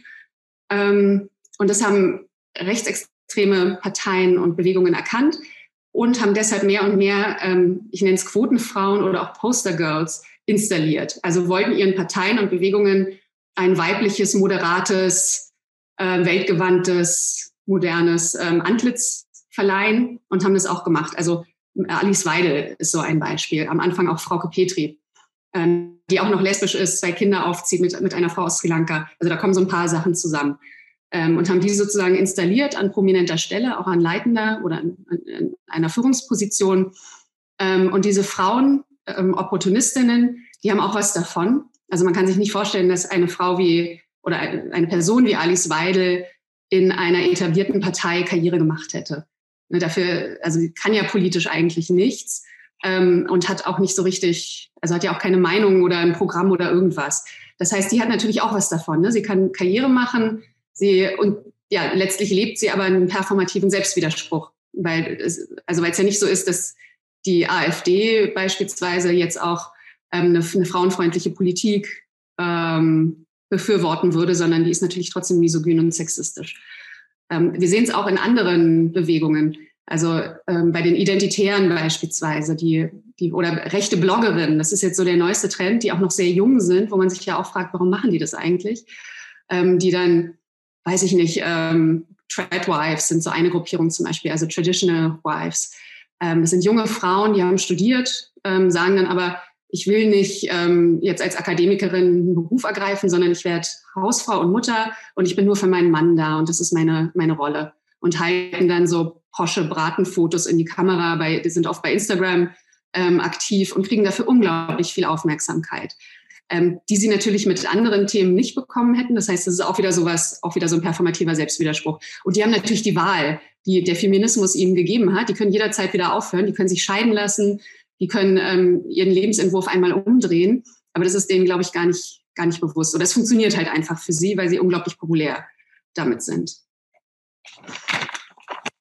[SPEAKER 1] Ähm, und das haben rechtsextreme Parteien und Bewegungen erkannt und haben deshalb mehr und mehr, ähm, ich nenne es Quotenfrauen oder auch Postergirls, installiert. Also wollten ihren Parteien und Bewegungen ein weibliches, moderates, äh, weltgewandtes, modernes ähm, Antlitz verleihen und haben das auch gemacht. Also Alice Weidel ist so ein Beispiel. Am Anfang auch Frauke Petri. Ähm, die auch noch lesbisch ist, zwei Kinder aufzieht mit, mit einer Frau aus Sri Lanka. Also da kommen so ein paar Sachen zusammen. Ähm, und haben die sozusagen installiert an prominenter Stelle, auch an leitender oder an, an einer Führungsposition. Ähm, und diese Frauen, ähm, Opportunistinnen, die haben auch was davon. Also man kann sich nicht vorstellen, dass eine Frau wie oder eine Person wie Alice Weidel in einer etablierten Partei Karriere gemacht hätte. Ne, dafür, also kann ja politisch eigentlich nichts ähm, und hat auch nicht so richtig, also hat ja auch keine Meinung oder ein Programm oder irgendwas. Das heißt, die hat natürlich auch was davon. Ne? Sie kann Karriere machen, sie und ja, letztlich lebt sie aber einen performativen Selbstwiderspruch, weil es, also weil es ja nicht so ist, dass die AfD beispielsweise jetzt auch ähm, eine, eine frauenfreundliche Politik ähm, befürworten würde, sondern die ist natürlich trotzdem misogyn und sexistisch. Ähm, wir sehen es auch in anderen Bewegungen. Also ähm, bei den Identitären beispielsweise, die, die oder rechte Bloggerinnen, das ist jetzt so der neueste Trend, die auch noch sehr jung sind, wo man sich ja auch fragt, warum machen die das eigentlich? Ähm, die dann, weiß ich nicht, ähm, Tradwives sind so eine Gruppierung zum Beispiel, also Traditional Wives. Ähm, das sind junge Frauen, die haben studiert, ähm, sagen dann aber, ich will nicht ähm, jetzt als Akademikerin einen Beruf ergreifen, sondern ich werde Hausfrau und Mutter und ich bin nur für meinen Mann da und das ist meine, meine Rolle. Und halten dann so Posche Bratenfotos in die Kamera, bei, die sind oft bei Instagram ähm, aktiv und kriegen dafür unglaublich viel Aufmerksamkeit, ähm, die sie natürlich mit anderen Themen nicht bekommen hätten. Das heißt, das ist auch wieder sowas, auch wieder so ein performativer Selbstwiderspruch. Und die haben natürlich die Wahl, die der Feminismus ihnen gegeben hat. Die können jederzeit wieder aufhören, die können sich scheiden lassen, die können ähm, ihren Lebensentwurf einmal umdrehen. Aber das ist denen, glaube ich, gar nicht, gar nicht bewusst. Oder es funktioniert halt einfach für sie, weil sie unglaublich populär damit sind.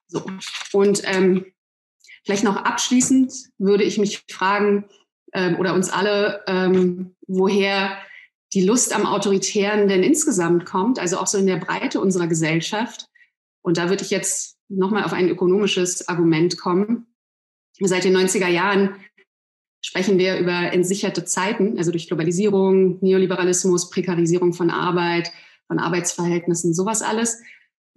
[SPEAKER 1] So. Und ähm, vielleicht noch abschließend würde ich mich fragen, ähm, oder uns alle, ähm, woher die Lust am Autoritären denn insgesamt kommt, also auch so in der Breite unserer Gesellschaft. Und da würde ich jetzt nochmal auf ein ökonomisches Argument kommen. Seit den 90er Jahren sprechen wir über entsicherte Zeiten, also durch Globalisierung, Neoliberalismus, Prekarisierung von Arbeit, von Arbeitsverhältnissen, sowas alles,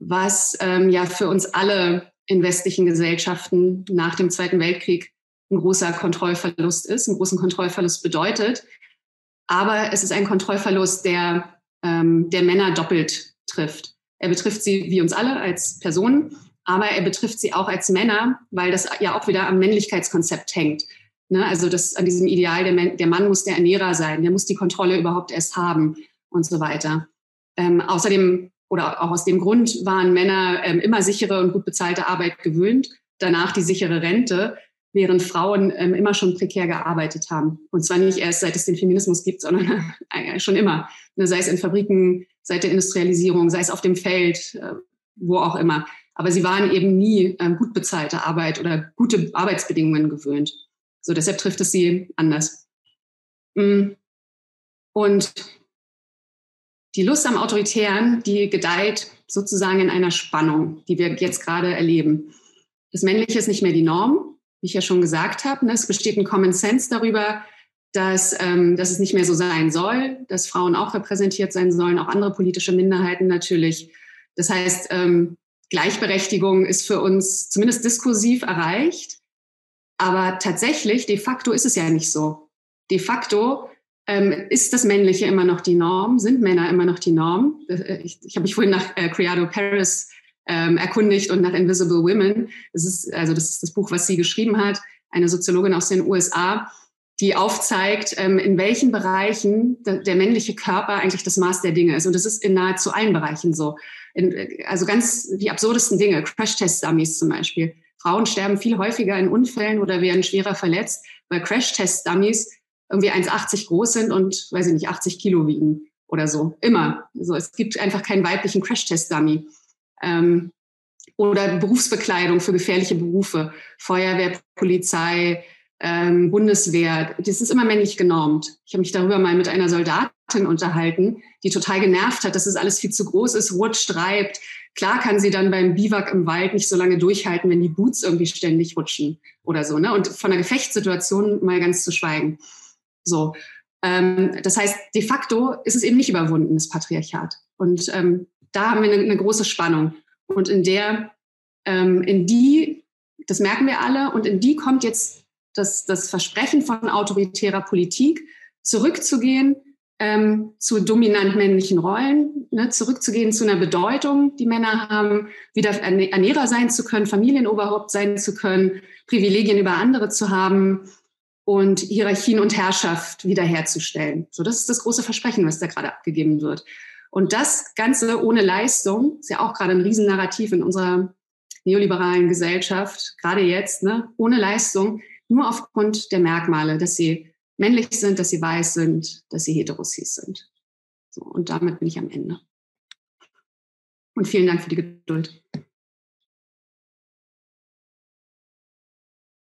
[SPEAKER 1] was ähm, ja für uns alle in westlichen Gesellschaften nach dem Zweiten Weltkrieg ein großer Kontrollverlust ist, einen großen Kontrollverlust bedeutet. Aber es ist ein Kontrollverlust, der, ähm, der Männer doppelt trifft. Er betrifft sie wie uns alle als Personen, aber er betrifft sie auch als Männer, weil das ja auch wieder am Männlichkeitskonzept hängt. Ne? Also das an diesem Ideal, der, der Mann muss der Ernährer sein, der muss die Kontrolle überhaupt erst haben und so weiter. Ähm, außerdem oder auch aus dem Grund waren Männer ähm, immer sichere und gut bezahlte Arbeit gewöhnt, danach die sichere Rente, während Frauen ähm, immer schon prekär gearbeitet haben. Und zwar nicht erst seit es den Feminismus gibt, sondern äh, schon immer. Ne, sei es in Fabriken, seit der Industrialisierung, sei es auf dem Feld, äh, wo auch immer. Aber sie waren eben nie ähm, gut bezahlte Arbeit oder gute Arbeitsbedingungen gewöhnt. So, deshalb trifft es sie anders. Mm. Und die Lust am Autoritären, die gedeiht sozusagen in einer Spannung, die wir jetzt gerade erleben. Das Männliche ist nicht mehr die Norm, wie ich ja schon gesagt habe. Ne? Es besteht ein Common Sense darüber, dass, ähm, dass es nicht mehr so sein soll, dass Frauen auch repräsentiert sein sollen, auch andere politische Minderheiten natürlich. Das heißt, ähm, Gleichberechtigung ist für uns zumindest diskursiv erreicht. Aber tatsächlich, de facto ist es ja nicht so. De facto ähm, ist das Männliche immer noch die Norm? Sind Männer immer noch die Norm? Äh, ich, ich habe mich vorhin nach äh, Criado Paris ähm, erkundigt und nach Invisible Women. Das ist, also das ist das Buch, was sie geschrieben hat, eine Soziologin aus den USA, die aufzeigt, ähm, in welchen Bereichen der, der, männliche Körper eigentlich das Maß der Dinge ist. Und das ist in nahezu allen Bereichen so. In, äh, also ganz die absurdesten Dinge, Crash-Test-Dummies zum Beispiel. Frauen sterben viel häufiger in Unfällen oder werden schwerer verletzt, weil Crash-Test-Dummies irgendwie 1,80 groß sind und, weiß ich nicht, 80 Kilo wiegen oder so. Immer. Also es gibt einfach keinen weiblichen Crash-Test-Dummy. Ähm, oder Berufsbekleidung für gefährliche Berufe, Feuerwehr, Polizei, ähm, Bundeswehr. Das ist immer männlich genormt. Ich habe mich darüber mal mit einer Soldatin unterhalten, die total genervt hat, dass es alles viel zu groß ist, rutscht, reibt. Klar kann sie dann beim Biwak im Wald nicht so lange durchhalten, wenn die Boots irgendwie ständig rutschen oder so. Ne? Und von der Gefechtssituation mal ganz zu schweigen. So. Ähm, das heißt, de facto ist es eben nicht überwunden, das Patriarchat. Und ähm, da haben wir eine, eine, große Spannung. Und in der, ähm, in die, das merken wir alle, und in die kommt jetzt das, das Versprechen von autoritärer Politik, zurückzugehen ähm, zu dominant männlichen Rollen, ne, zurückzugehen zu einer Bedeutung, die Männer haben, wieder Ernährer sein zu können, Familienoberhaupt sein zu können, Privilegien über andere zu haben, und Hierarchien und Herrschaft wiederherzustellen. So, das ist das große Versprechen, was da gerade abgegeben wird. Und das Ganze ohne Leistung ist ja auch gerade ein Riesennarrativ in unserer neoliberalen Gesellschaft, gerade jetzt, ne, ohne Leistung, nur aufgrund der Merkmale, dass sie männlich sind, dass sie weiß sind, dass sie heterosis sind. So, und damit bin ich am Ende. Und vielen Dank für die Geduld.